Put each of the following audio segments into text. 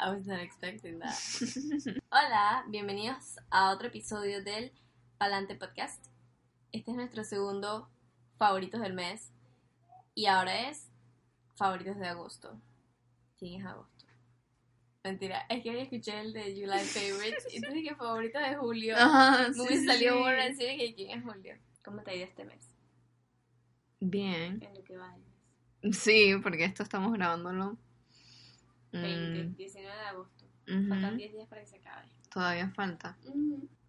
I was not expecting that. Hola, bienvenidos a otro episodio del Palante Podcast. Este es nuestro segundo favoritos del mes y ahora es favoritos de agosto. ¿Quién es agosto? Mentira, es que hoy escuché el de July Favorites y tú dije favoritos de julio. Ajá, Me sí, salió sí. bueno decir que quién es julio. ¿Cómo te ha ido este mes? Bien. En lo que va del mes. Sí, porque esto estamos grabándolo. 20, Mm, 19 de agosto. ujú, Faltan 10 días para que se acabe. Todavía falta.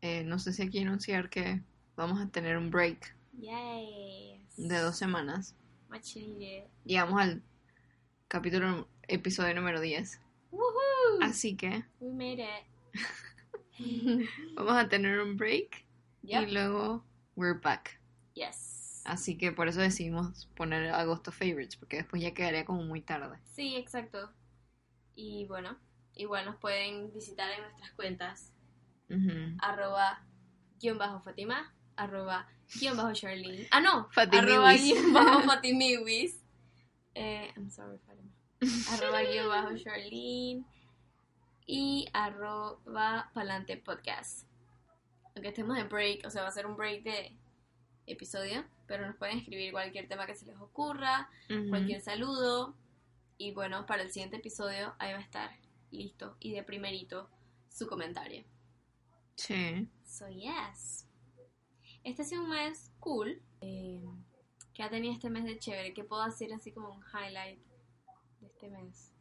Eh, no sé si aquí anunciar que vamos a tener un break Yes. de dos semanas. Needed. Llegamos al capítulo, episodio número 10. Woohoo! Así que We made it. vamos a tener un break Yep. y luego we're back. Yes. Así que por eso decidimos poner agosto favorites, porque después ya quedaría como muy tarde. Sí, exacto. Y bueno, igual nos pueden visitar en nuestras cuentas arroba guion bajo Fatima, arroba guion bajo Charlene. Ah, no, Fatimiwis. arroba guion bajo Fatimiwis. Eh, I'm sorry, Fatima. Arroba guion bajo Charlene y arroba Palante Podcast. Aunque estemos en break, o sea, va a ser un break de episodio, pero nos pueden escribir cualquier tema que se les ocurra, Ujú. cualquier saludo. Y bueno, para el siguiente episodio ahí va a estar listo y de primerito su comentario. Sí. So, yes. Este ha sido un mes cool. Eh, ¿Qué ha tenido este mes de chévere? ¿Qué puedo hacer así como un highlight de este mes?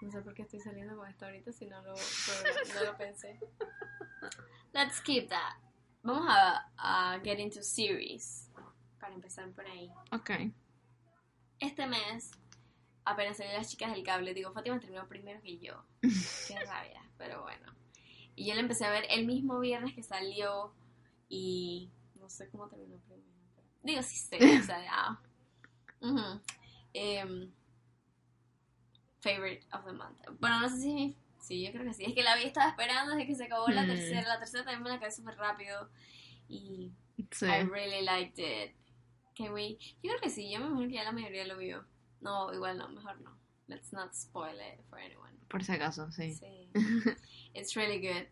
No sé por qué estoy saliendo con esto ahorita si no lo, no lo pensé. Let's skip that. Vamos a, a get into series. Para empezar por ahí. Ok. Este mes, apenas salió las chicas del cable, digo, Fátima terminó primero que yo. Qué rabia, pero bueno. Y yo la empecé a ver el mismo viernes que salió y no sé cómo terminó primero. pero- Digo, sí sé, o sea. Em, favorite of the month. Bueno, no sé si es mi... Sí, yo creo que sí. Es que la había estado esperando desde que se acabó la Mm. tercera. La tercera también me la acabé súper rápido. Y Sí. I really liked it. Can we? Yo creo que sí, yo me imagino que ya la mayoría lo vio. No, igual no, mejor no. Let's not spoil it for anyone. Por si acaso, sí. Sí. It's really good.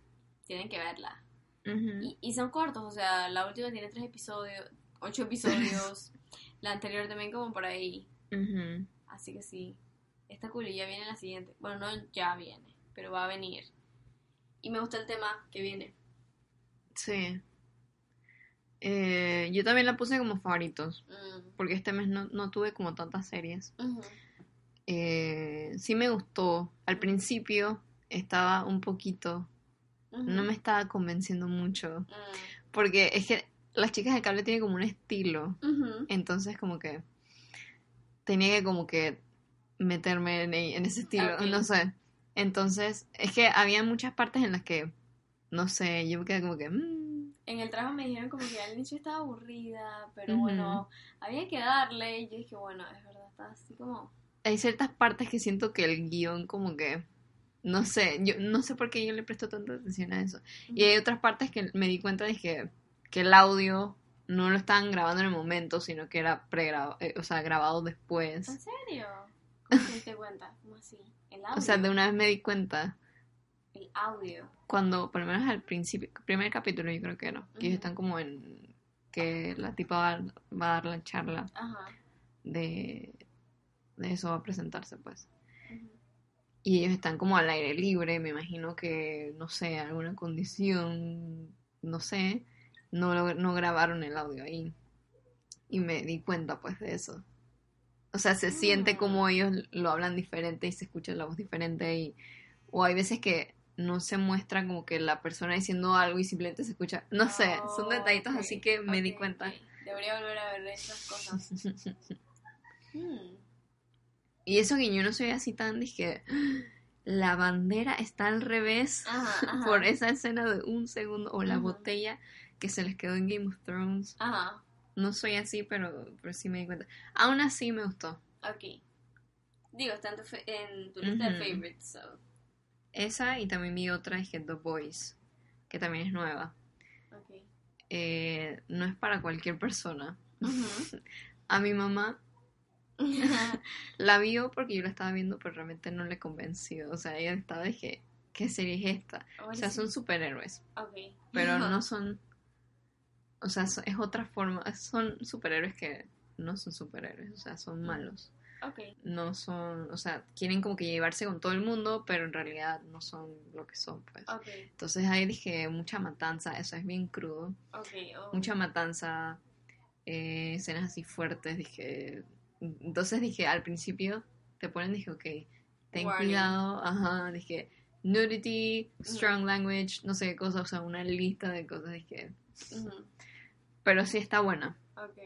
Tienen que verla. Ujú. Y, y son cortos, o sea, la última tiene tres episodios, ocho episodios. la anterior también como por ahí. Ujú. Así que sí. Está cool y ya viene la siguiente. Bueno, no ya viene, pero va a venir. Y me gusta el tema que viene. Sí. Eh, yo también la puse como favoritos, Mm. porque este mes no, no tuve como tantas series. Eh, sí me gustó. Al principio estaba un poquito, no me estaba convenciendo mucho, Mm. porque es que las chicas de cable tienen como un estilo, entonces como que tenía que como que meterme en, en ese estilo, no sé. Entonces, es que había muchas partes en las que, no sé, yo me quedé como que... mm, En el trabajo me dijeron como que al inicio estaba aburrida, pero bueno, había que darle. Y yo dije, bueno, es verdad, está así como. hay ciertas partes que siento que el guion como que no sé, yo no sé por qué yo le presto tanta atención a eso. Y hay otras partes que me di cuenta de que, que el audio no lo estaban grabando en el momento, sino que era pregrabado, o sea, grabado ¿En después. serio? ¿Cómo te cuenta? ¿Cómo así? El audio. O sea, de una vez me di cuenta El audio. cuando, por lo menos al principio, primer capítulo yo creo que era, que ellos están como en que la tipa va, va a dar la charla Ajá. de, de eso, va a presentarse pues. Y ellos están como al aire libre, me imagino que, no sé, alguna condición, no sé, no, lo- no grabaron el audio ahí. Y me di cuenta pues de eso. O sea, se siente Mm. como ellos lo hablan diferente y se escucha la voz diferente y... O hay veces que no se muestra como que la persona diciendo algo y simplemente se escucha... No sé, son Oh, detallitos así que me di cuenta. Debería volver a ver esas cosas. Hmm. Y eso que yo no soy así tan, dije, la bandera está al revés Ajá, ajá. por esa escena de un segundo o la botella que se les quedó en Game of Thrones. Ajá, No soy así, pero, pero sí me di cuenta. Aún así me gustó. ok. Digo, está en tu, en tu lista de favorites, so. Esa y también vi otra, es que The Boys, que también es nueva. Ok. Eh, no es para cualquier persona. A mi mamá la vio porque yo la estaba viendo, pero realmente no le convenció. O sea, ella estaba, dije, ¿qué serie es esta? O sea, son superhéroes, pero no son... O sea, es otra forma. Son superhéroes que no son superhéroes, o sea, son malos. Ok. No son, o sea, quieren como que llevarse con todo el mundo, pero en realidad no son lo que son, pues. Ok. Entonces ahí dije, mucha matanza, eso es bien crudo. Ok. oh. Mucha matanza, eh, escenas así fuertes, dije... Entonces dije, al principio te ponen, dije, ok, ten Warning. cuidado, ajá, dije, nudity, strong language, no sé qué cosas, o sea, una lista de cosas, dije... Ujú. Pero sí está buena, Ok.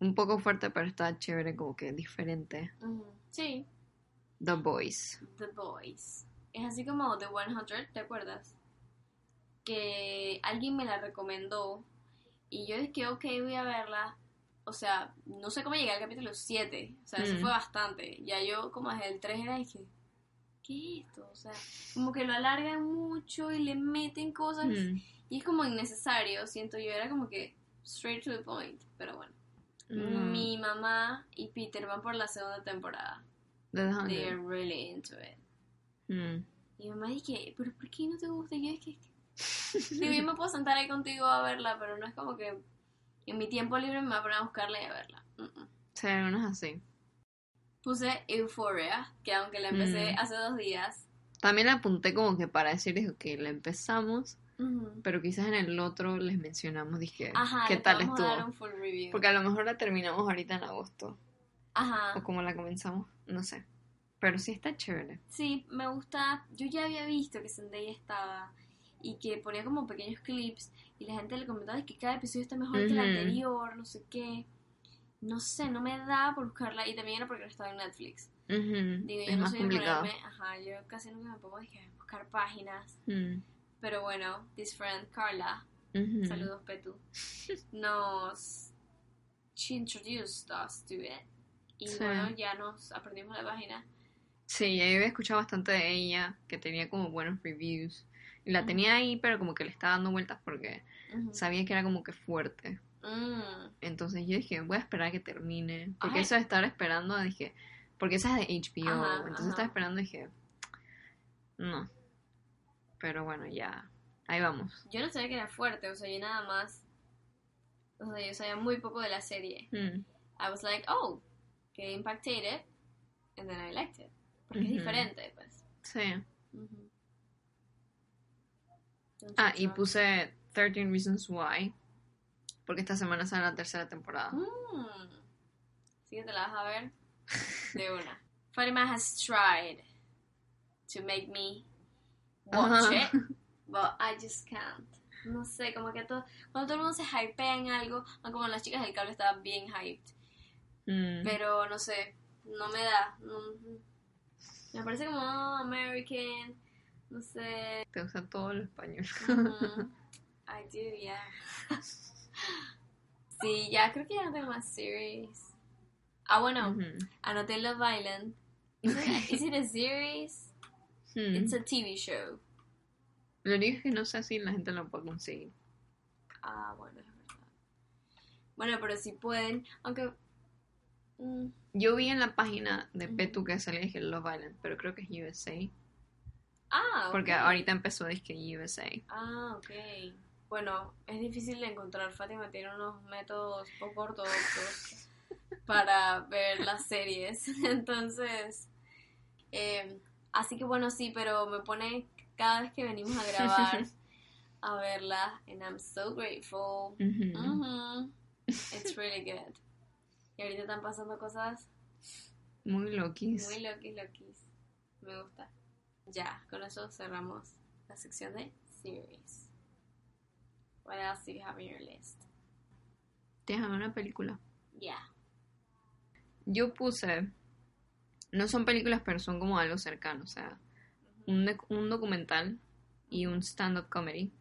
un poco fuerte, pero está chévere, como que diferente. Sí. The Boys. The Boys. Es así como The 100, ¿te acuerdas? Que alguien me la recomendó y yo dije, ok, voy a verla. O sea, no sé cómo llegué al capítulo 7. O sea, eso Mm. fue bastante. Ya yo como desde el 3 era dije, ¿qué es esto? O sea, como que lo alargan mucho y le meten cosas Mm, y es como innecesario, siento yo. Era como que straight to the point. Pero bueno. mm, Mi mamá y Peter van por la segunda temporada. The They are 100. really into it. Mm. Y mi mamá dije, ¿pero por qué no te gusta? Y yo es que... Digo, yo me puedo sentar ahí contigo a verla, pero no es como que en mi tiempo libre me voy a poner a buscarla y a verla. Mm, mm. Sí, algunos así. Puse Euphoria, que aunque la empecé Mm. hace dos días, También la apunté como que para decirles que la empezamos, pero quizás en el otro les mencionamos, dije, ajá, ¿qué tal estuvo? full. Porque a lo mejor la terminamos ahorita en agosto, Ajá, o como la comenzamos, no sé. Pero sí está chévere. sí, me gusta. Yo ya había visto que Zendaya estaba y que ponía como pequeños clips y la gente le comentaba que cada episodio está mejor que el anterior, no sé qué. No sé, no me da por buscarla y también era porque no estaba en Netflix. Ujú, Digo, yo no más soy complicado. ponerme, ajá, yo casi nunca me pongo a buscar páginas. Mm, Pero bueno, this friend Carla, saludos Petu, nos she introduced us to it. Y Sí. bueno, ya nos aprendimos la página. Sí, yo había escuchado bastante de ella, que tenía como buenos reviews. Y la tenía ahí, pero como que le estaba dando vueltas porque sabía que era como que fuerte. Mm, Entonces yo dije, voy a esperar a que termine. Porque Ay. eso de estar esperando, dije, porque esa es de HBO. Entonces estaba esperando y dije, no. Pero bueno, ya. Ahí vamos. Yo no sabía que era fuerte, o sea, yo nada más, o sea, yo sabía muy poco de la serie. Mm, I was like, oh, que impacted and then I liked it. Porque es diferente, pues. Sí. Ah, y Entonces, puse 13 Reasons Why. Porque esta semana sale la tercera temporada. Mm. Sí que te la vas a ver de una. Fatima has tried to make me watch it, but I just can't. No sé, como que todo, cuando todo el mundo se hypea en algo, aunque como las chicas del cable estaban bien hyped, Mm, pero no sé, no me da. no- me parece como oh, American, no sé. Te gusta todo lo español. I do, yeah. Sí, ya creo que ya no tengo más series. Ah, bueno, anoté Love Island. Is it a series? Hmm. It's a TV show. Lo único es que no sé si la gente lo puede conseguir. Ah, bueno, es verdad. Bueno, pero si pueden, aunque... mm, Yo vi en la página de. Petu que salía dije Love Island, pero creo que es USA. Ah, Porque ahorita empezó disque USA. Ah, ok. Bueno, es difícil de encontrar. Fátima tiene unos métodos poco ortodoxos para ver las series. Entonces, eh, así que bueno, sí, pero me pone cada vez que venimos a grabar a verla. And I'm so grateful. Ujú. It's really good. Y ahorita están pasando cosas Muy loquis. muy loquis, loquis. Me gusta. Ya, con eso cerramos la sección de series. What else do you have in your list? Déjame una película. Yeah. Yo puse No son películas, pero son como algo cercano. O sea, un, un documental y un stand-up comedy.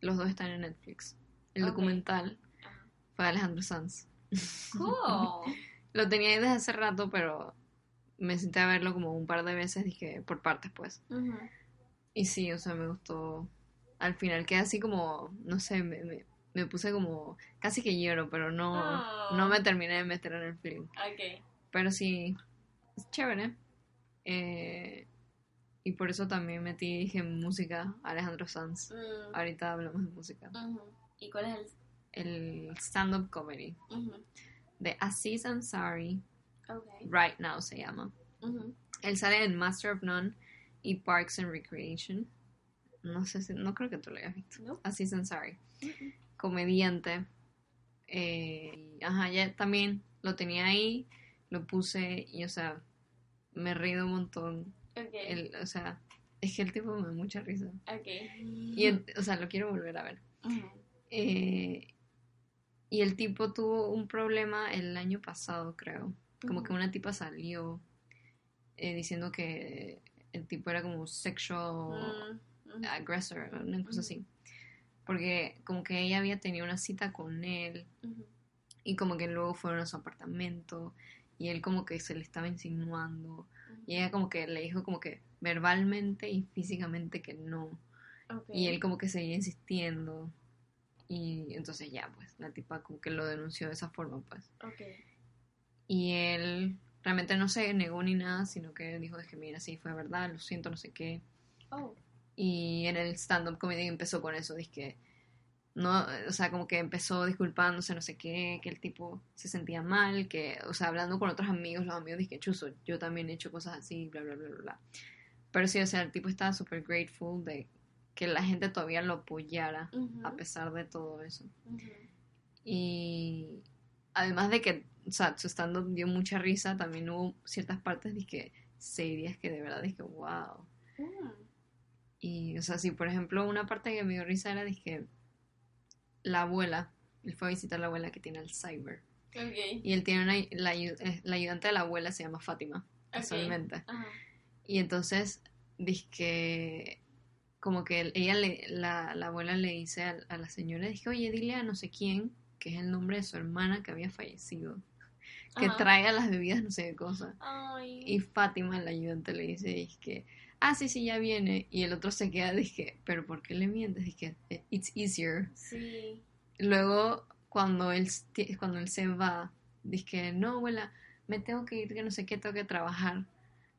Los dos están en Netflix. El documental fue Alejandro Sanz. Cool. Lo tenía ahí desde hace rato, pero me senté a verlo como un par de veces, dije, por partes, pues. Y sí, o sea, me gustó. Al final quedé así como, no sé, me, me, me puse como, casi que lloro, pero no, Oh. no me terminé de meter en el film. Ok. Pero sí, es chévere. Eh, y por eso también metí, dije, música, Alejandro Sanz. Mm, Ahorita hablamos de música. ¿Y cuál es El stand-up comedy de Aziz Ansari, Ok. Right Now se llama. Él sale en Master of None y Parks and Recreation. No sé si, no creo que tú lo hayas visto. No. Aziz Ansari, comediante. Eh, ajá, ya también lo tenía ahí, lo puse y, o sea, me he reído un montón. El, o sea, es que el tipo me da mucha risa. Y, el- o sea, lo quiero volver a ver. Eh, y el tipo tuvo un problema el año pasado, creo. Como que una tipa salió eh, diciendo que el tipo era como sexual Mm, ujú. aggressor, una cosa así. Porque como que ella había tenido una cita con él y como que luego fueron a su apartamento y él como que se le estaba insinuando y ella como que le dijo como que verbalmente y físicamente que no. Ok. Y él como que seguía insistiendo. Y entonces ya, pues, la tipa como que lo denunció de esa forma, pues. Ok. Y él realmente no se negó ni nada, sino que dijo, es que mira, sí, fue verdad, lo siento, no sé qué. Oh. Y en el stand-up comedy empezó con eso, que, no, o sea, como que empezó disculpándose, no sé qué, que el tipo se sentía mal, que, o sea, hablando con otros amigos, los amigos dije, chuzo, yo también he hecho cosas así, bla, bla, bla, bla. Pero sí, o sea, el tipo estaba súper grateful de que la gente todavía lo apoyara Ujú. a pesar de todo eso. Ujú. Y además de que, o sea, su stand-up dio mucha risa, también hubo ciertas partes dije, serias que de verdad dije, wow. Mm. Y, o sea, sí, por ejemplo, una parte que me dio risa era, dije, la abuela, él fue a visitar a la abuela que tiene Alzheimer. Ok. Y él tiene una, la, eh, la ayudante de la abuela se llama Fátima, casualmente. Ajá. Y entonces, que como que ella le, la, la abuela le dice a, a la señora, dije, oye, dile a no sé quién, que es el nombre de su hermana que había fallecido, que Ajá. traiga las bebidas, no sé qué cosa. Ay. Y Fátima, la ayudante, le dice, dije, ah, sí, sí, ya viene. Y el otro se queda, dije, pero ¿por qué le mientes? Dije, it's easier. Sí. Luego, cuando él, cuando él se va, dije, no, abuela, me tengo que ir, que no sé qué, tengo que trabajar.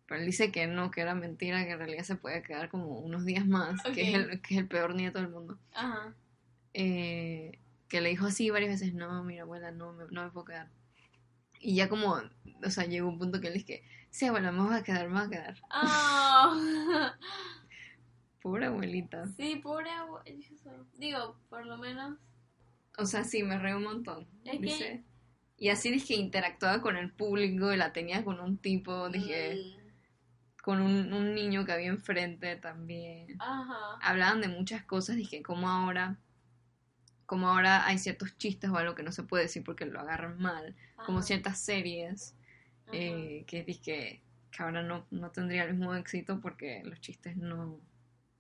Pero él dice que no, que era mentira, que en realidad se puede quedar como unos días más, que, es el, que es el peor nieto del mundo. Ajá. Eh, que le dijo así varias veces, no, mira, abuela, no me, no me puedo quedar. Y ya como, o sea, llegó un punto que él dije, sí, abuela, me voy a quedar, me voy a quedar. Ah. Pobre abuelita. sí, pobre abuelo. Digo, por lo menos. O sea, sí, me reí un montón. Es que-. Y así dije, interactuaba con el público y la tenía con un tipo, dije, mm, con un, un niño que había enfrente también. Ajá. Hablaban de muchas cosas, dije, como ahora, como ahora hay ciertos chistes o algo que no se puede decir porque lo agarran mal, como ajá, ciertas series eh, que dije que ahora no, no tendría el mismo éxito porque los chistes no...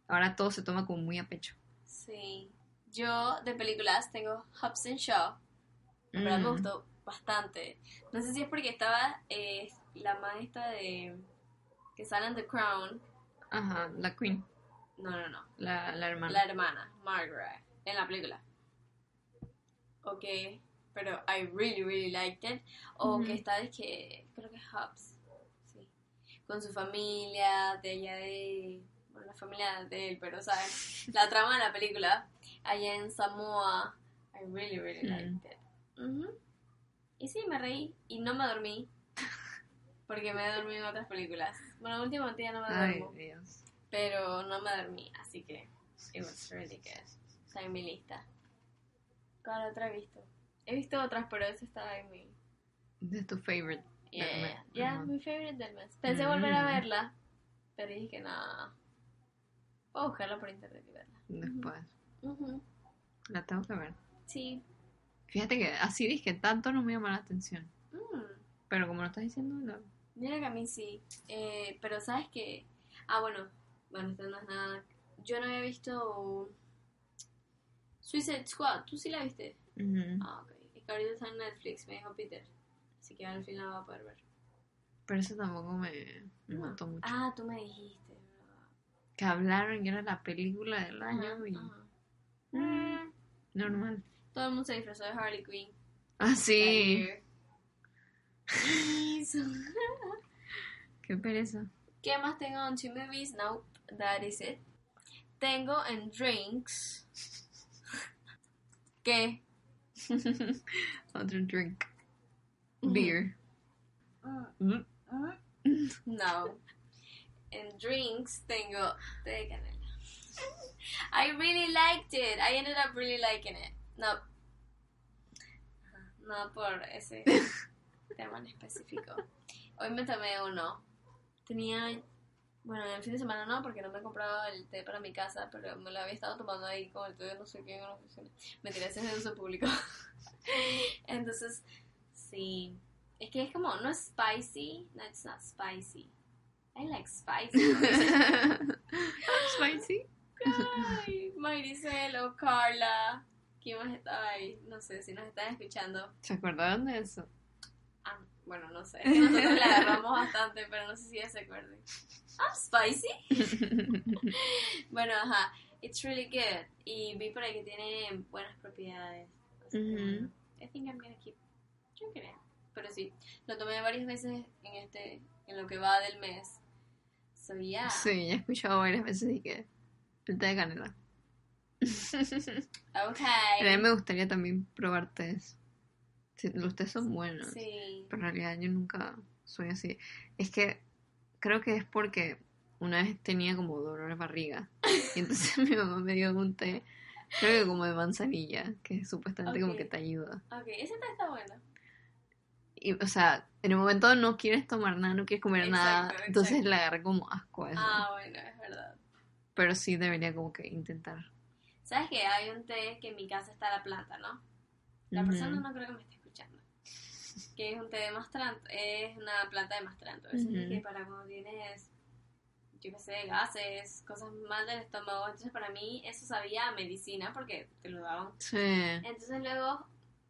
Ahora todo se toma como muy a pecho. Sí. Yo de películas tengo Hobbs and Shaw. Verdad me Mm. gustó bastante. No sé si es porque estaba eh, la maestra de. que sale en The Crown. Ajá, la Queen, No, no, no. la, la hermana. La hermana, Margaret, en la película. Ok, pero I really, really liked it. O Ujú. que está de que, creo que es Hobbs, sí. Con su familia, de allá de, bueno, la familia de él, pero, ¿saben? La trama de la película, allá en Samoa, I really, really Mm. liked it. Ujú. Y sí, me reí y no me dormí. Porque me he dormido en otras películas. Bueno, últimamente ya no me Ay, duermo. Dios. Pero no me dormí, así que it was really good. Está en mi lista. ¿Cuál otra he visto? He visto otras, pero esa estaba en mi... De tu favorite. Yeah, Del mes, yeah, yeah, ajá. mi favorite del mes. Pensé volver a Mm. verla, pero dije que nada. Puedo buscarla por internet y verla. Después. Ujú. La tengo que ver. Sí. Fíjate que así dije, tanto no me llama la atención. Mm. Pero como lo estás diciendo, la- Mira que a mí sí. Eh, pero sabes que. Ah, bueno. Bueno, esto no es nada. Yo no había visto. Suicide Squad. ¿Tú sí la viste? Ah, ok. Es que ahorita está en Netflix, me dijo Peter. Así que al fin la va a poder ver. Pero eso tampoco me, me No. mató mucho. Ah, tú me dijiste, ¿verdad? Que hablaron que era la película del año y. Mm, normal. Todo el mundo se disfrazó de Harley Quinn. Ah, sí. Qué pereza. ¿Qué más tengo en two movies? Nope, that is it. Tengo en drinks. ¿Qué? Otro drink. Beer. Mm. No. En drinks tengo té de canela. I really liked it. I ended up really liking it. No. No por ese tema en específico. Hoy me tomé uno. Tenía. Bueno, en el fin de semana no, porque no me he comprado el té para mi casa, pero me lo había estado tomando ahí con el té de no sé qué en una oficina. Me tiré ese es de uso público. Entonces, sí. Es que es como, no es spicy. No, it's not spicy. I like spicy. Spicy. Ay, Maricel o Carla. ¿Quién más estaba ahí? No sé si nos están escuchando. ¿Se acordaron de eso? Ah, bueno, no sé. Nosotros la agarramos bastante, pero no sé si ya se acuerden. I'm spicy. Bueno, ajá. It's really good. Y vi por ahí que tiene buenas propiedades. Así que, I think I'm gonna keep drinking it. Pero sí, lo tomé varias veces en este, en lo que va del mes. So yeah. Sí, ya he escuchado varias veces y que el té de canela. A mí me gustaría también probar tés. Los tés son buenos. Sí. Pero en realidad yo nunca soy así. Es que creo que es porque una vez tenía como dolor de barriga. Y entonces mi mamá me dio un té, creo que como de manzanilla, que supuestamente como Ok. que te ayuda. Ok, ese té está bueno. Y, o sea, en el momento no quieres tomar nada, no quieres comer nada. Exacto, Entonces le agarré como asco a eso. Ah, bueno, es verdad. Pero sí debería como que intentar. ¿Sabes que Hay un té que en mi casa está la planta, ¿no? La persona no creo que me esté. Que es un té de mastranto, es una planta de mastranto. Eso es Ujú. que para cuando tienes, yo qué sé, gases, cosas mal del estómago. Entonces para mí eso sabía a medicina porque te lo daban. Sí. Entonces luego,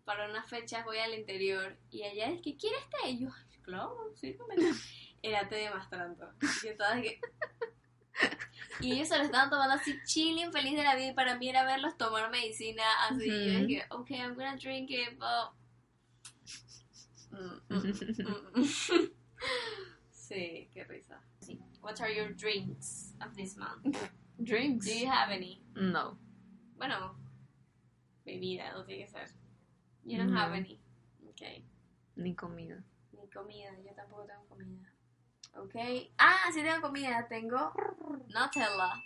para unas fechas voy al interior y allá es que ¿quieres té? Y yo, "Ay, claro, sí, Era té de mastranto. Y yo estaba de que... Y ellos se lo estaban tomando así chilling, feliz de la vida. Y para mí era verlos tomar medicina así. Y yo dije, ok, I'm gonna drink it, but... Mm, mm, mm, sí, qué risa. Sí. What are your drinks of this month? Drinks. Do you have any? No. Bueno, bebida, no tiene que ser. You don't have any. Ok. Ni comida. Ni comida, yo tampoco tengo comida. Ok. Ah, sí tengo comida, tengo Nutella.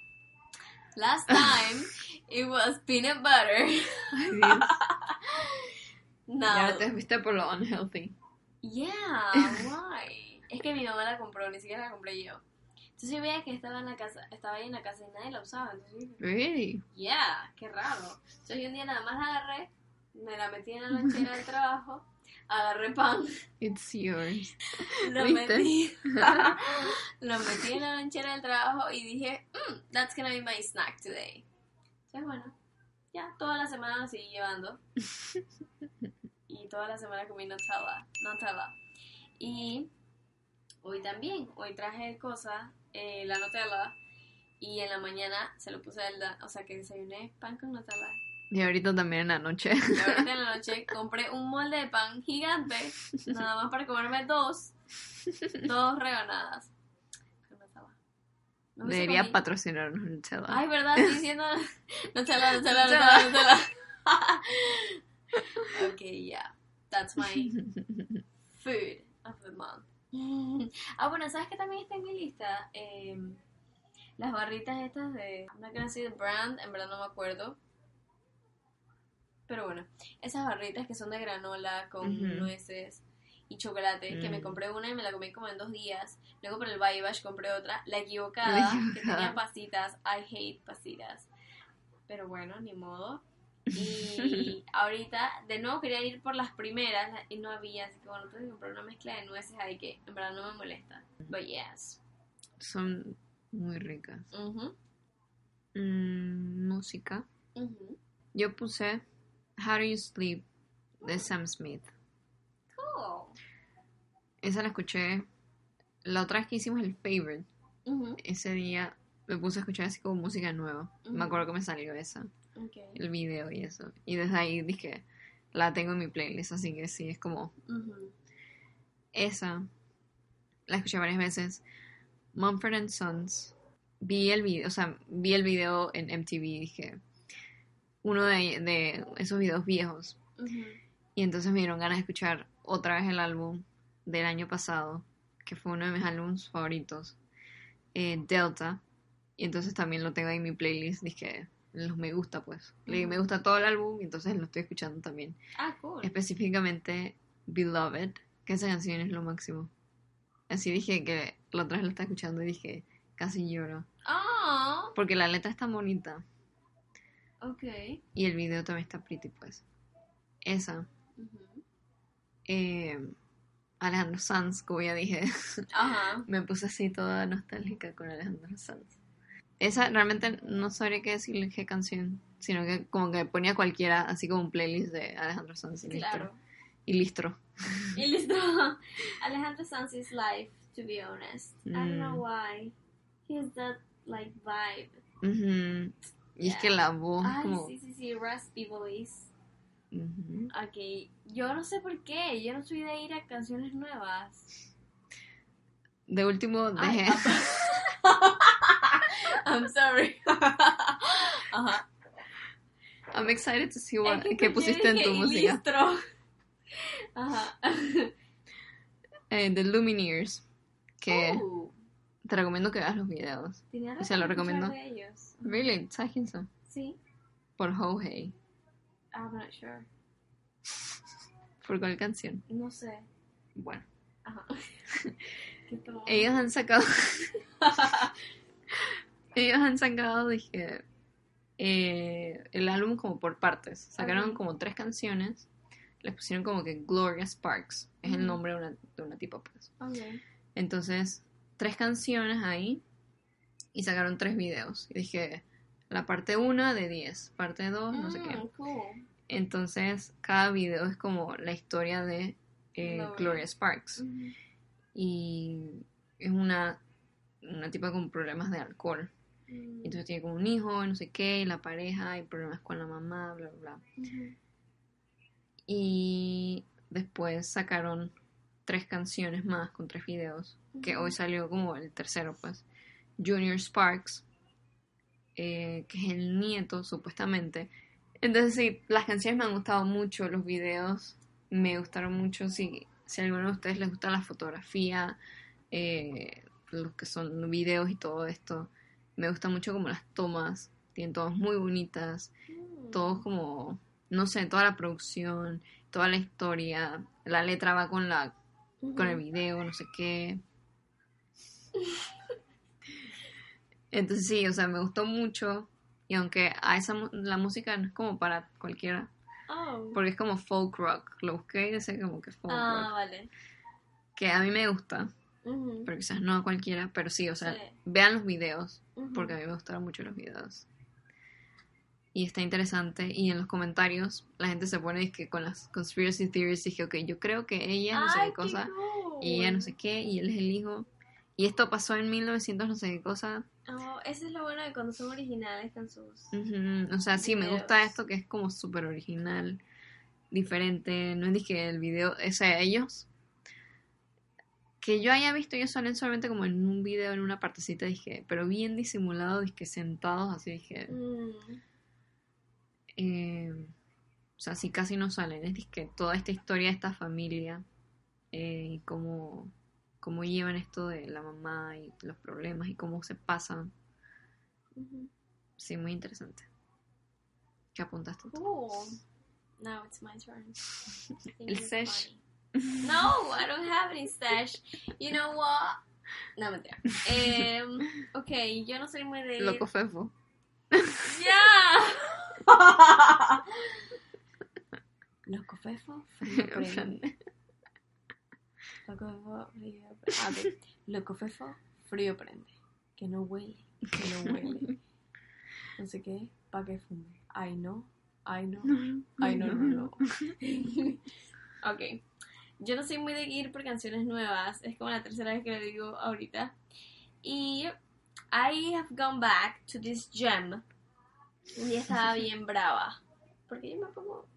Last time it was peanut butter. No. Y ahora te fuiste por lo unhealthy. Yeah, why? es que mi mamá la compró, ni siquiera la compré yo. Entonces yo veía que estaba en la casa, estaba ahí en la casa y nadie la usaba. Entonces Really? yeah, qué raro. Entonces yo un día nada más la agarré, me la metí en la lonchera del trabajo, agarré pan, It's yours. lo ¿Viste? metí, lo metí en la lonchera del trabajo y dije, mm, that's gonna be my snack today. Entonces bueno, ya toda la semana lo seguí llevando. Y toda la semana comí Nutella, Nutella. Y hoy también, hoy traje cosas, eh, la Nutella, y en la mañana se lo puse al, da- o sea que desayuné pan con Nutella. Y ahorita también en la noche. Y ahorita en la noche compré un molde de pan gigante, nada más para comerme dos, dos rebanadas. No Debería patrocinarnos Nutella. Ay, ¿verdad? Estoy diciendo Nutella, Nutella, Nutella, Nutella. ok, yeah. That's my food of the month. Ah, bueno, ¿sabes qué también está en mi lista? Em, las barritas estas de... Gonna say the brand, en verdad no me acuerdo. Pero bueno, esas barritas que son de granola con Ujú. nueces y chocolate, que me Mm. compré una y me la comí como en dos días. Luego por el Baby Bash compré otra, la equivocada, La que tenía pasitas. I hate pasitas. Pero bueno, ni modo. Y ahorita, de nuevo, quería ir por las primeras y no había, así que bueno, tuve que comprar una mezcla de nueces ahí que en verdad no me molesta. But yes. Son muy ricas. Mm, música. Yo puse How Do You Sleep de Sam Smith. Esa la escuché la otra vez que hicimos el favorite. Ese día me puse a escuchar así como música nueva. Me acuerdo que me salió esa, ok. el video y eso. Y desde ahí dije, la tengo en mi playlist, así que sí, es como esa. La escuché varias veces. Mumford and Sons. Vi el video, o sea, vi el video en MTV dije, uno de, de esos videos viejos. Y entonces me dieron ganas de escuchar otra vez el álbum del año pasado, que fue uno de mis álbumes favoritos, eh, Delta. Y entonces también lo tengo ahí en mi playlist. Dije, los me gusta, pues. Le me gusta todo el álbum y entonces lo estoy escuchando también. Ah, cool. Específicamente Beloved, que esa canción es lo máximo. Así dije que la otra vez la estaba escuchando y dije, casi lloro. Oh, Porque la letra está bonita ok. y el video también está pretty, pues. Esa. Eh, Alejandro Sanz, como ya dije, Ajá. me puse así toda nostálgica con Alejandro Sanz. Esa realmente no sabría qué decirle qué canción, sino que como que ponía cualquiera, así como un playlist de Alejandro Sanz y listo. Claro. Y listo. Y listo. Alejandro Sanz is life, to be honest. I don't know Mm. why. He has that, like, vibe. Ujú. Y es que la voz Ay, como... sí, sí, sí, raspy voice. Ujú. Ok, yo no sé por qué, yo no soy de ir a canciones nuevas. De último dejé... I'm sorry. Ajá. I'm excited to see Es what, que pusiste en tu "Y música. listro". Ajá. Eh, The Lumineers, que Uh, te recomiendo que veas los videos. tenía Se lo recomiendo. de ellos. Really, ¿sabes quién son? Sí, Por Hohei. I'm not sure. ¿Por cuál canción? No sé. Bueno. Ajá. Ellos han sacado. ellos han sacado, dije. eh, el álbum como por partes. Sacaron como tres canciones. Les pusieron como que Gloria Sparks. Es el nombre de una, de una tipa, pues. Entonces, tres canciones ahí. Y sacaron tres videos. Y dije, la parte 1 de 10, parte 2, no sé qué. Mm, cool. Entonces, cada video es como la historia de eh, Gloria. Sparks. Y es una, una tipa con problemas de alcohol. Mm, Entonces tiene como un hijo, no sé qué, y la pareja, y problemas con la mamá, bla, bla, bla. Y después sacaron tres canciones más con tres videos, que hoy salió como el tercero, pues. Junior Sparks, eh, que es el nieto, supuestamente. Entonces sí, las canciones me han gustado mucho, los videos me gustaron mucho. Si, si a alguno de ustedes les gusta la fotografía, eh, los que son videos y todo esto, me gusta mucho como las tomas, tienen tomas muy bonitas, Mm. todo como, no sé, toda la producción, toda la historia, la letra va con la con el video, no sé qué. Entonces sí, o sea, me gustó mucho y aunque a esa la música no es como para cualquiera, Oh. porque es como folk rock, lo busqué y decía como que folk Ah, rock, vale. que a mí me gusta, pero quizás no a cualquiera, pero sí, o sea, Sí. vean los videos, porque a mí me gustaron mucho los videos. Y está interesante. Y en los comentarios la gente se pone que con las conspiracy theories dije, ok, yo creo que ella no sé Ay, qué cosa. cool. y ella no sé qué, y él es el hijo. Y esto pasó en 1900 no sé qué cosa. Oh, eso es lo bueno de cuando son originales con sus... O sea, sí, me gusta esto que es como súper original, diferente. No es dije el video, o sea, ellos. Que yo haya visto, ellos salen solamente como en un video, en una partecita, dije, pero bien disimulado, dije, sentados, así dije. Mm. eh, o sea, sí, casi no salen. Es que toda esta historia de esta familia, eh, y cómo, cómo llevan esto de la mamá y los problemas y cómo se pasan. Ujú. Sí, muy interesante. ¿Qué apuntaste tú? Cool. Now it's my turn. El sesh. funny. No, I don't have any stash. You know what? No, mentira. Em, ok, yo no soy muy de... Loco Fefo. ¡Ya! frío prende. Lo que fue frío. Ah. Lo que fue frío prende. Que no huele, que no huele. No sé qué, pa' que fume. Ay, no, ay, no, ay, no, no, no. ok. Yo no soy muy de ir por canciones nuevas. Es como la tercera vez que lo digo ahorita. Y I have gone back to this gem. Y estaba bien brava. Porque yo me pongo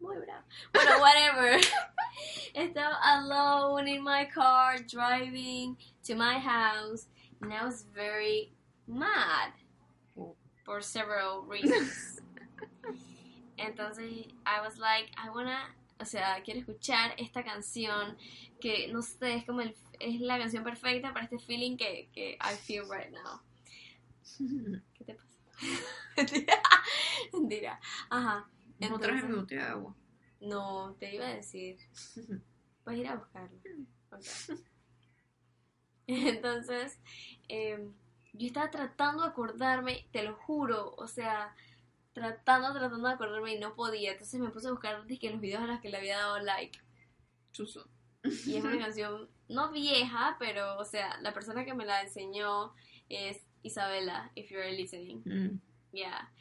muy brava. Bueno, whatever. estaba alone in my car driving to my house. And I was very mad for several reasons. Entonces, I was like, I wanna, o sea, quiero escuchar esta canción que, no sé, es como el, es la canción perfecta para este feeling que, que I feel right now. ¿Qué te pasa? Mentira. Ajá. No traje mi Entonces, botella de agua. no, te iba a decir. Puedes ir a buscarlo. Entonces, eh, yo estaba tratando de acordarme, te lo juro, o sea, tratando, tratando de acordarme y no podía. Entonces me puse a buscar dizque, los videos a los que le había dado like. Chuzo. Y es una canción no vieja, pero, o sea, la persona que me la enseñó es Isabela, if you're listening. Mm. Yeah.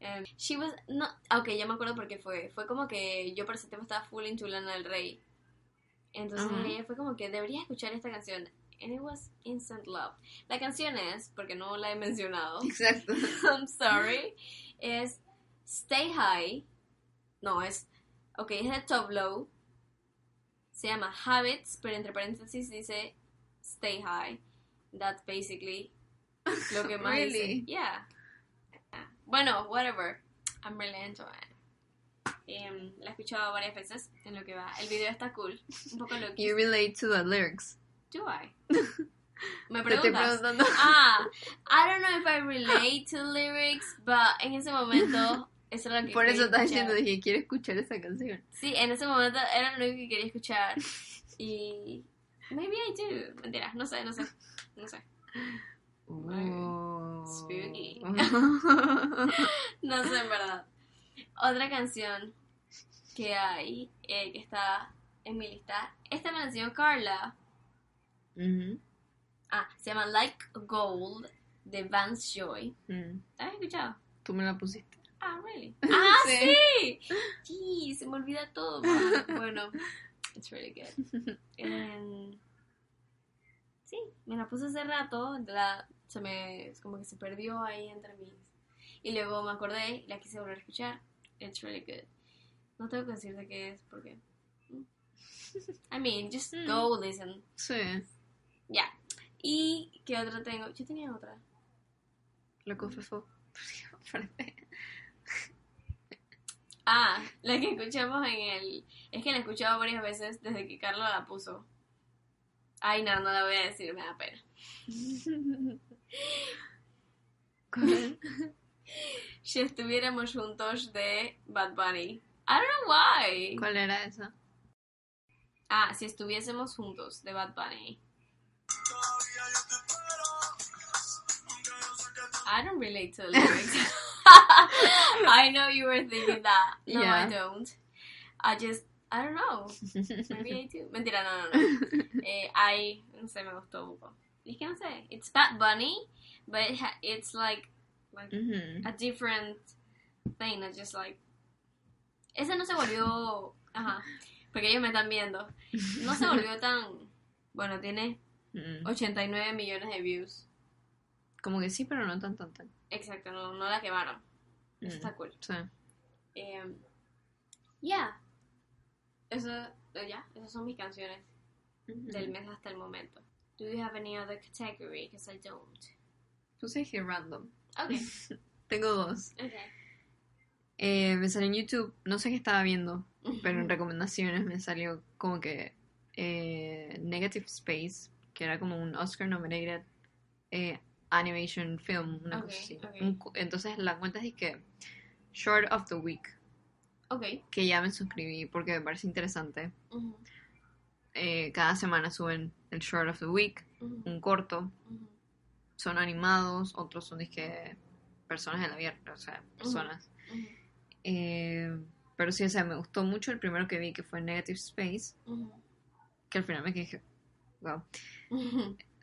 Um, she was no, ok, ya me acuerdo por qué fue. Fue como que yo por ese tiempo estaba full into Lana del Rey. Entonces ella fue como que deberías escuchar esta canción. And it was Instant Love. La canción es, porque no la he mencionado, Exacto. I'm sorry, es Stay High. No, es, ok, es de Top Low. Se llama Habits, pero entre paréntesis dice Stay High. That's basically lo que más dice. Really? Yeah. Bueno, whatever. I'm really into it. Em, la he escuchado varias veces en lo que va. El video está cool. Un poco lo You relate to the lyrics. Do I? Me Te preguntas. preguntando. Ah, I don't know if I relate to lyrics, but en ese momento eso era lo que Por eso estás diciendo, dije, quiero escuchar esa canción. Sí, en ese momento era lo único que quería escuchar. Y. Maybe I do. Mentira, no sé, no sé. No sé. Oh. Spooky. No sé, en verdad. Otra canción que hay, eh, que está en mi lista. Esta me la enseñó Carla. Ah, se llama Like Gold de Vance Joy. ¿La has escuchado? Tú me la pusiste. Ah, really? Ah, Sí. sí. Sí, se me olvida todo. man. Bueno, it's really good. Em, sí, me la puse hace rato. La, se me, como que se perdió ahí entre mis. Y luego me acordé, la quise volver a escuchar. It's really good. No tengo que decir de qué es porque. mm. I mean, just Mm. go listen. Sí. Ya. ¿Y qué otra tengo? Yo tenía otra. La confesó. Ah, la que escuchamos en el... Es que la he escuchado varias veces desde que Carla la puso. Ay, no, no la voy a decir, me da pena. Si estuviéramos juntos de Bad Bunny. I don't know why. ¿Cuál era esa? Ah, si estuviésemos juntos de Bad Bunny. I don't relate to the lyrics. I know you were thinking that. No, Yeah. I don't. I just, I don't know. Maybe I do. Mentira, no, no, no. Eh, I, no sé, me gustó un poco. Que no sé. It's Bad Bunny, but it ha- it's like, like Ujú. a different thing. It's just like. Ese no se volvió. Ajá. Porque ellos me están viendo. No se volvió tan. Bueno, tiene Mm. 89 millones de views. Como que sí, pero no tan tan tan. Exacto, no, no la quemaron. Eso Mm. está cool. Sí. Eh, yeah. Eso, ya, esas son mis canciones del mes hasta el momento. Do you have any other category? Because I don't. Puse here random. Okay. Tengo dos. okay. Eh, me salió en YouTube, no sé qué estaba viendo, pero en recomendaciones me salió como que eh, Negative Space, que era como un Oscar nominated eh, animation film, una Ok, cosa así. ok. Un cu- entonces la cuenta es que Short of the Week, Okay. que ya me suscribí porque me parece interesante. Ujú, Eh, cada semana suben el Short of the Week, un corto, son animados, otros son disque personas de la vida, o sea, personas. Eh, Pero sí, o sea, me gustó mucho el primero que vi, que fue Negative Space, que al final me dije, wow.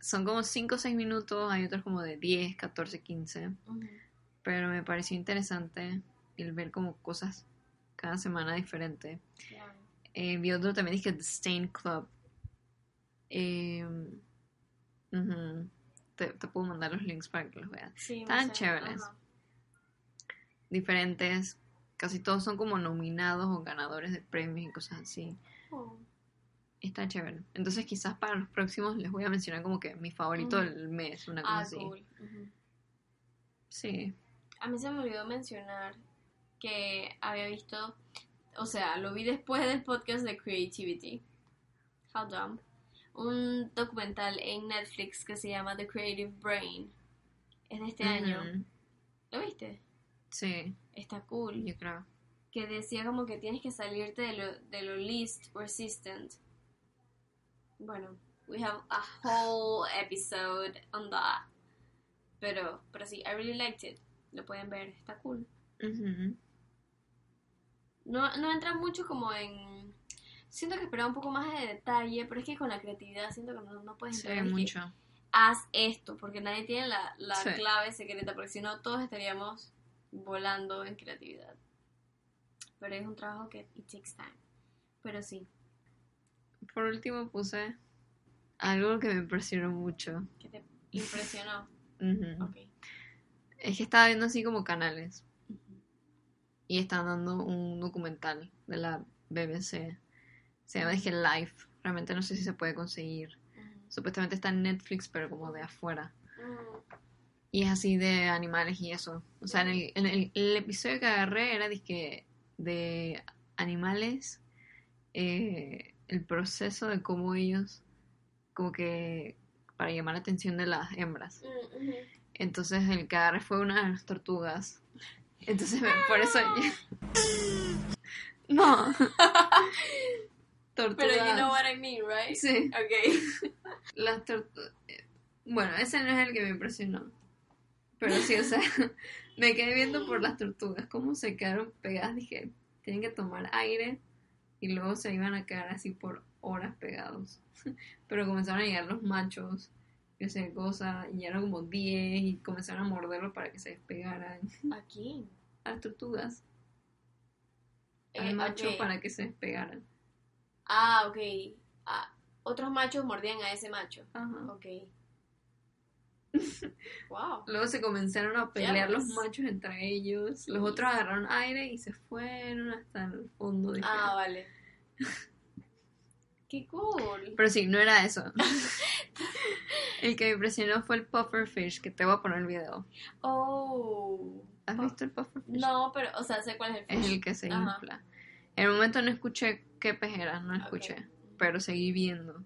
Son como 5 o 6 minutos, hay otros como de 10, 14, 15. Ujú. Pero me pareció interesante el ver como cosas cada semana diferente. Eh, vi otro también, dije The Stain Club. Eh, te, te puedo mandar los links para que los veas. Sí, Estaban chéveres. Diferentes, casi todos son como nominados o ganadores de premios y cosas así. Oh. Está chévere. Entonces quizás para los próximos les voy a mencionar como que mi favorito del mes, una cosa Ah, así. cool. Ujú. Sí. A mí se me olvidó mencionar que había visto, o sea, lo vi después del podcast de Creativity. How dumb. Un documental en Netflix que se llama The Creative Brain. Es de este año. ¿Lo viste? Sí, Está cool. yo creo. Que decía como que tienes que salirte de lo, de lo least resistant. Bueno, we have a whole episode on that. Pero, pero sí, I really liked it. Lo pueden ver, está cool. Ujú. No, no entra mucho como en... Siento que esperaba un poco más de detalle, pero es que con la creatividad siento que no, no puedes Sí, entrar. en que mucho. Haz esto, porque nadie tiene la, la Sí. clave secreta, porque si no todos estaríamos volando en creatividad. Pero es un trabajo que it takes time. Pero sí, Por último puse algo que me impresionó mucho. que te impresionó. Ujú. Ok. Es que estaba viendo así como canales y estaban dando un documental de la BBC. Se llama Dije Life. Realmente no sé si se puede conseguir. Supuestamente está en Netflix, pero como de afuera. Y es así de animales y eso. O sea, en el, en el, el episodio que agarré era de animales, eh, el proceso de cómo ellos, como que para llamar la atención de las hembras. Entonces el que agarré fue una de las tortugas. Entonces por eso... no. tortugas. Pero you know what I mean, right? Sí. Ok. Las tortugas. Bueno, ese no es el que me impresionó. Pero sí, o sea, me quedé viendo por las tortugas, cómo se quedaron pegadas. Dije, tienen que tomar aire y luego se iban a quedar así por horas pegados. Pero comenzaron a llegar los machos, y esa cosa, y eran como 10 y comenzaron a morderlos para que se despegaran. Aquí. A las tortugas, al Eh, macho ok. para que se despegaran. Ah, ok. Ah, otros machos mordían a ese macho. Ajá. Ok. wow. Luego se comenzaron a pelear los machos entre ellos. Los otros agarraron aire y se fueron hasta el fondo. dije. Ah, vale. Qué cool. Pero sí, no era eso. el que me impresionó fue el pufferfish, que te voy a poner el video. Oh. ¿Has visto el pufferfish? No, pero, o sea, sé cuál es el Es fish. el que se Ajá. infla. En el momento no escuché qué pez era, no escuché. Pero seguí viendo.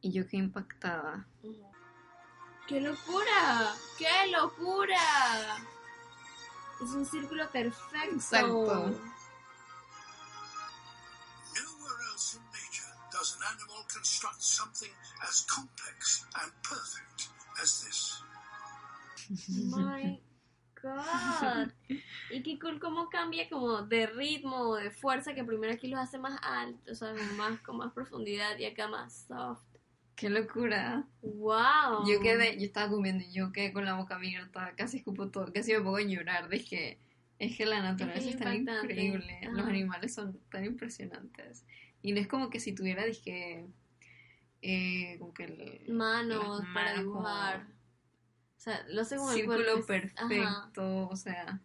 Y yo quedé impactada. ¡Qué locura! ¡Qué locura! Es un círculo perfecto. Exacto. Does an animal construct something as complex and perfect as this. My God. Y qué cool cómo cambia como de ritmo o de fuerza que primero aquí los hace más altos, o sea, más con más profundidad y acá más soft. ¡Qué locura! Wow. Yo quedé, yo estaba comiendo y yo quedé con la boca abierta, casi escupo todo, casi me pongo a llorar. Dije, es que la naturaleza es, tan impactante. increíble, los animales son tan impresionantes. Y no es como que si tuviera, dije, eh, como que el- manos para como dibujar. O sea, lo sé como el círculo perfecto, Ajá. o sea.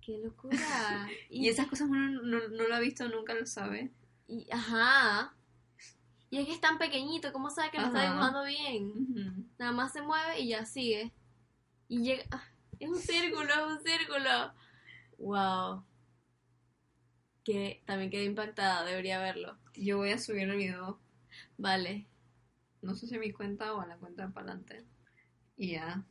Qué locura. Y esas cosas uno no, no lo ha visto, nunca lo sabe. y- ajá. Y es que es tan pequeñito, ¿cómo sabe que lo está dibujando bien? Nada más se mueve y ya sigue. Y llega. ah, Es un círculo, es un círculo. Wow. Que también quedé impactada, debería verlo. Yo voy a subir el video, Vale. no sé si a mi cuenta o a la cuenta de Palante. Y ya,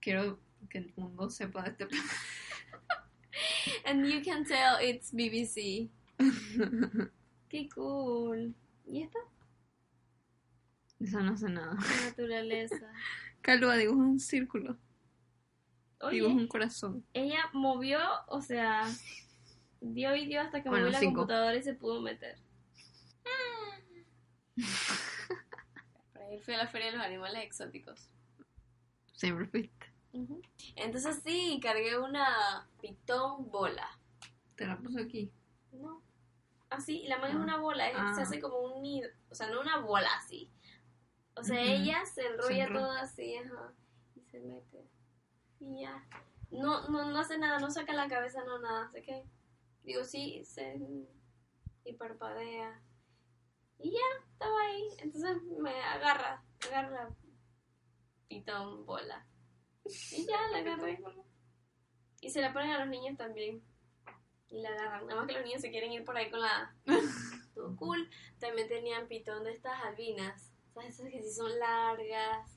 quiero que el mundo sepa de este And you can tell it's BBC. Qué cool. ¿Y esta? Eso no hace nada. La naturaleza. Calua dibuja un círculo, Oye, dibuja un corazón. ella movió, o sea, dio y dio hasta que Bueno, movió la cinco. computadora y se pudo meter. Por ahí fui a la feria de los animales exóticos. Siempre fuiste. Ujú. Entonces sí, cargué una pitón bola. Te la puse aquí. No. Así, la mano es Ah. una bola, es- Ah. se hace como un nido, o sea, no una bola así. O sea, Ujú. ella se enrolla enrolla. toda así, ajá, y se mete. Y ya. No, no, no hace nada, no saca la cabeza, no nada, sé que. Digo, sí, se. y parpadea. Y ya, estaba ahí. Entonces me agarra, agarra la pitón bola. Y ya la agarré. Y se la ponen a los niños también. Y la agarran. Nada más que los niños se quieren ir por ahí con la. Todo cool. También tenían pitón de estas albinas. ¿Sabes? Esas que sí son largas.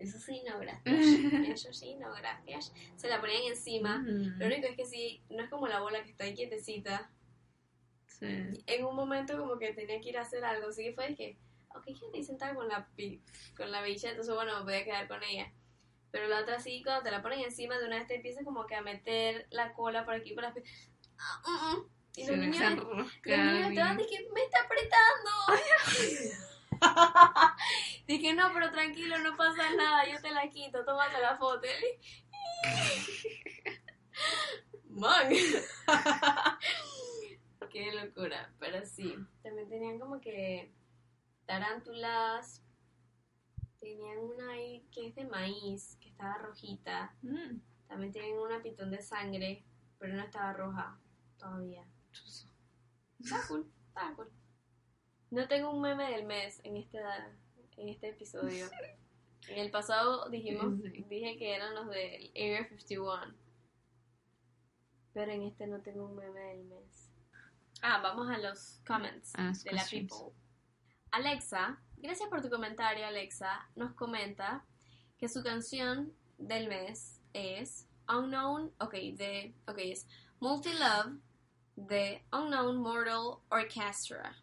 Eso sí, no, gracias. Eso sí, no, gracias. Se la ponían encima. Lo único es que sí, no es como la bola que está ahí quietecita. Sí. En un momento como que tenía que ir a hacer algo. Así que fue de que, ok, quédate ahí sentada con la, con la bicha. Entonces, bueno, me podía quedar con ella. Pero la otra sí, cuando te la ponen encima, de una vez te empiezas como que a meter la cola por aquí, por las Ah, mm, mm. Y los niños, los niños estaban bien. dije, me está apretando. dije, no, pero tranquilo, no pasa nada, yo te la quito, tómate la foto. Man. Qué locura, pero sí. También tenían como que tarántulas. Tenían una ahí que es de maíz, que estaba rojita. Mm. También tenían una pitón de sangre, pero no estaba roja todavía. Estaba cool, estaba cool. No tengo un meme del mes en este, en este episodio. En el pasado dijimos, Sí. dije que eran los del Area 51. Pero en este no tengo un meme del mes. Ah, vamos a los comments de la people. Alexa, gracias por tu comentario, Alexa. Nos comenta que su canción del mes es Unknown, ok, de, ok, es Multi Love de Unknown Mortal Orchestra.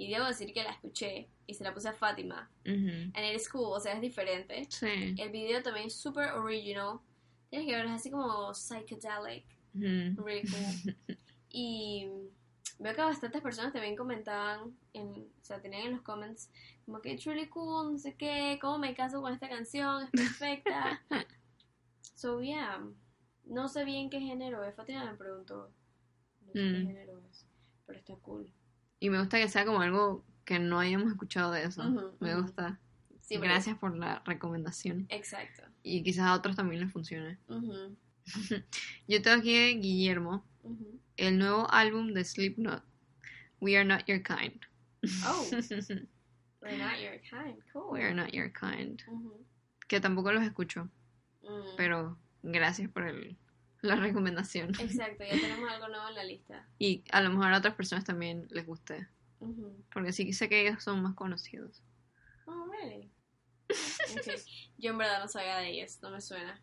Y debo decir que la escuché y se la puse a Fátima. Ujú. And it is cool, o sea, es diferente. Sí. El video también es super original. Tienes que ver, es así como psychedelic. Ujú. Really cool. Y veo que bastantes personas también comentaban, en, o sea, tenían en los comments como que it's really cool, no sé qué, cómo me caso con esta canción, es perfecta. so, yeah, no sé bien qué género es, Fatina me preguntó, no sé qué Mm. género es, pero está cool. Y me gusta que sea como algo que no hayamos escuchado de eso. Me gusta. Sí, porque- Gracias por la recomendación. Exacto. Y quizás a otros también les funcione. Yo tengo aquí Guillermo, el nuevo álbum de Slipknot, We Are Not Your Kind. Oh, we're not your kind, cool. We Are Not Your Kind. Que tampoco los escucho, mm. pero gracias por el, la recomendación. Exacto, ya tenemos algo nuevo en la lista. Y a lo mejor a otras personas también les guste. Porque sí sé que ellos son más conocidos. Oh, really? Yo en verdad no sabía de ellos, no me suena.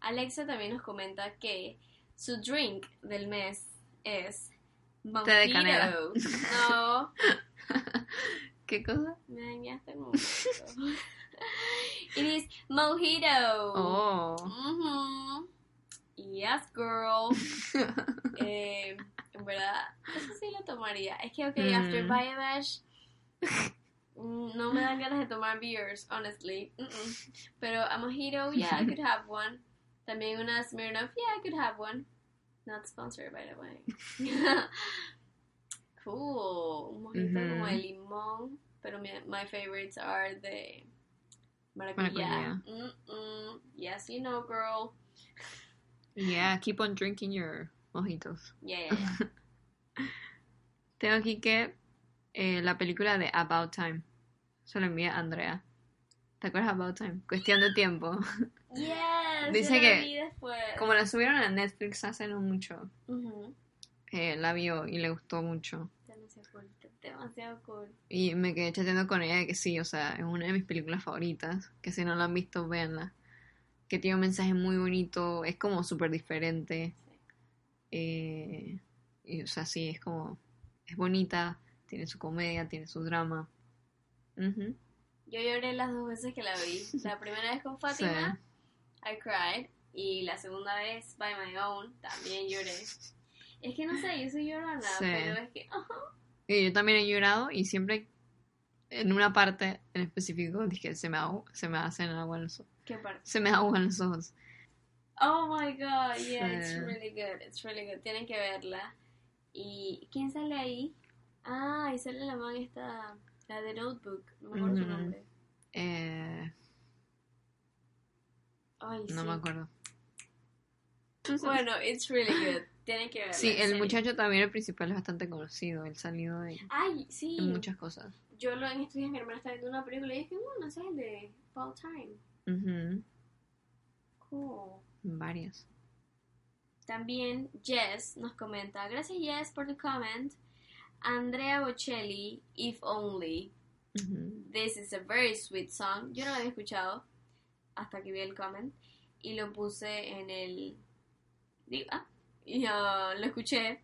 Alexa también nos comenta que su drink del mes es. Té de canela. No, ¿Qué cosa? me dañaste momento. It is mojito. Oh. Ujú. Yes, girl. Eh, en verdad, eso sí lo tomaría. Es que, ok, Mm. after Biobash, mm, no me dan ganas de tomar beers, honestly. Pero a mojito, yeah, I could have one. También una Smirnoff, yeah, I could have one. Not sponsored, by the way. cool. Un mojito como de limón. Pero mi, my favorites are de maracuyá. Maracuyá. Mm-mm. Yes, you know, girl. Yeah, keep on drinking your mojitos. Yeah. Tengo aquí que eh, la película de About Time. Se lo envía a Andrea. ¿Te acuerdas About Time? Cuestión de tiempo. Yes, Dice yo la que vi después. Como la subieron a Netflix hace no mucho, eh, la vio y le gustó mucho. Demasiado cool, demasiado cool. Y me quedé chateando con ella de que sí, o sea, es una de mis películas favoritas. Que si no la han visto, véanla. Que tiene un mensaje muy bonito, es como súper diferente. Eh, y, o sea, sí, es como. Es bonita, tiene su comedia, tiene su drama. Yo lloré las dos veces que la vi. La primera vez con Fátima, I cried. Y la segunda vez, by my own, también lloré. Es que no sé, yo soy llorona, Sí. pero es que. Y yo también he llorado y siempre en una parte en específico dije, se me, se me hacen agua en los ojos. ¿Qué parte? Se me aguan los ojos. Oh my god, yeah, it's really good, it's really good. Tienen que verla. ¿Y quién sale ahí? Ah, ahí sale la man esta, la de Notebook, no me acuerdo su Ujú. nombre. Eh, Ay, no sí. me acuerdo. Bueno, it's really good. Tienen que verla. Sí, el serio. muchacho también, el principal, es bastante conocido. Él salió de, Ay, sí. muchas cosas. Yo lo en estos días mi hermana estaba viendo una película y dije, bueno, ese es el de Fall Time. Ujú, Cool. Varias. También Jess nos comenta, gracias Jess por tu comment. Andrea Bocelli, If Only. This is a very sweet song. Yo no lo había escuchado hasta que vi el comment y lo puse en el. digo, ah, y yo lo escuché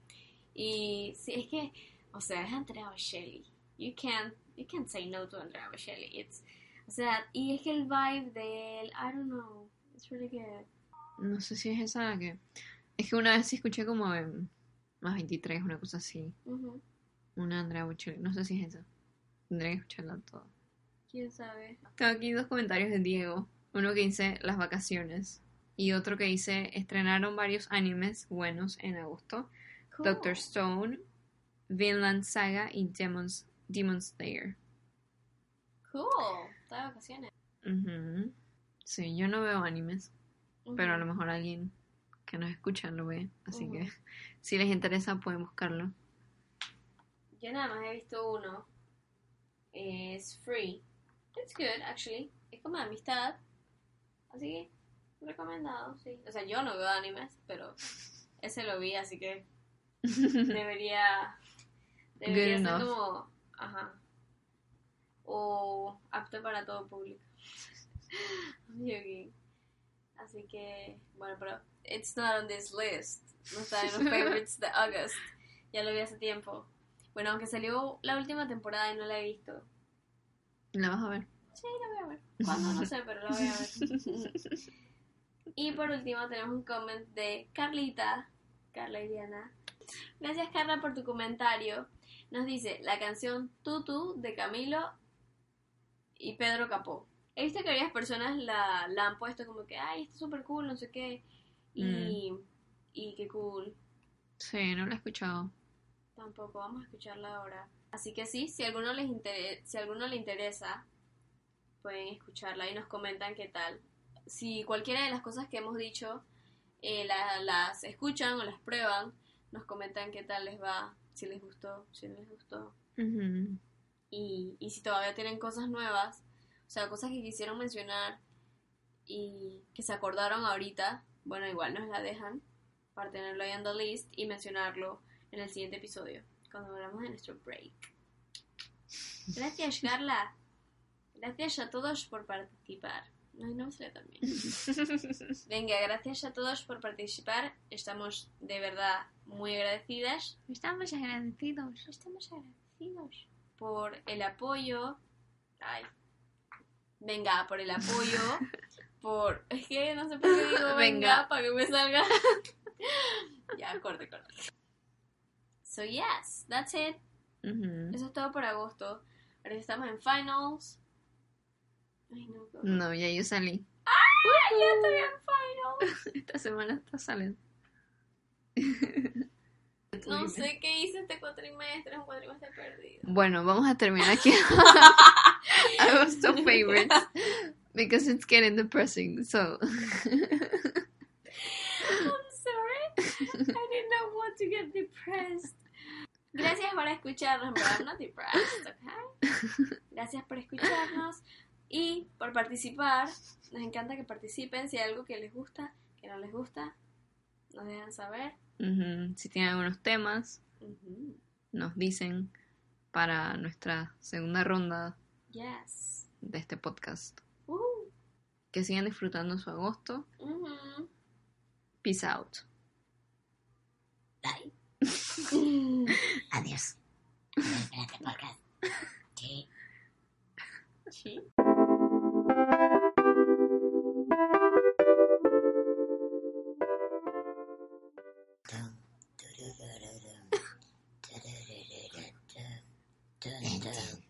y sí, es que, o sea, es Andrea Bocelli. You can't, you can't say no to Andrea Bocelli. It's, o sea, y es que el vibe de él, I don't know, it's really good. No sé si es esa que... Es que una vez sí escuché como en más 23, una cosa así. Ujú. Una Andrea Bocelli. No sé si es esa. Tendré que escucharla toda. ¿Quién sabe? Tengo aquí dos comentarios de Diego. Uno que dice las vacaciones. Y otro que dice estrenaron varios animes buenos en agosto. Cool. Doctor Stone, Vinland Saga y Demons, Demon Slayer. Cool. Está de vacaciones. Ujú. Sí, yo no veo animes, pero a lo mejor alguien que nos escucha lo ve. Así que si les interesa pueden buscarlo. Yo nada más he visto uno. Es free. It's good, actually. Es como de amistad. Así que, recomendado, sí. O sea, yo no veo animes, pero ese lo vi, así que debería. Debería Good ser enough. como. Ajá. O apto para todo público. Así que, bueno, pero. It's not on this list. No está en los favorites de August. Ya lo vi hace tiempo. Bueno, aunque salió la última temporada y no la he visto. ¿La vas a ver? Sí, la voy a ver. ¿Cuándo? No sé, pero la voy a ver. Y por último tenemos un comment de Carlita, Carla y Diana. Gracias Carla por tu comentario. Nos dice la canción Tutu de Camilo y Pedro Capó. He visto que varias personas la, la han puesto como que, ay, está súper cool, no sé qué. Y, y qué cool. Sí, no la he escuchado. Tampoco, vamos a escucharla ahora. Así que sí, si a alguno les inter- si a alguno le interesa, pueden escucharla y nos comentan qué tal. Si cualquiera de las cosas que hemos dicho eh, la- las escuchan o las prueban, nos comentan qué tal les va, si les gustó, si no les gustó. Y, y si todavía tienen cosas nuevas, o sea, cosas que quisieron mencionar y que se acordaron ahorita, bueno, igual nos la dejan para tenerlo ahí en the list y mencionarlo en el siguiente episodio, cuando hablamos de nuestro break. Gracias, Carla. Gracias a todos por participar. No, no tan bien. Venga, gracias a todos por participar. Estamos de verdad muy agradecidas. Estamos agradecidos. Estamos agradecidos por el apoyo. Ay. Venga, por el apoyo. Por. Es que no sé por qué digo venga, Venga. para que me salga. ya, corte, corte. So, yes, that's it. Eso es todo por agosto. Ahora estamos en finals. Ay, no, horror. No, ya yo salí. ¡Ay, ya estoy en finals! Esta semana está saliendo. No sé qué hice este cuatrimestre. Es un cuatrimestre perdido. Bueno, vamos a terminar aquí. Agosto favorites. Because it's getting depressing. So, I'm sorry. I didn't know what to get depressed. Gracias por escucharnos, pero I'm not depressed, okay? Gracias por escucharnos y por participar. Nos encanta que participen. Si hay algo que les gusta, que no les gusta, nos dejan saber. Si tienen algunos temas, nos dicen para nuestra segunda ronda Yes. de este podcast. Uh, Que sigan disfrutando su agosto. Peace out. Bye. Adiós. Podcast. Sí. Sí. Amen.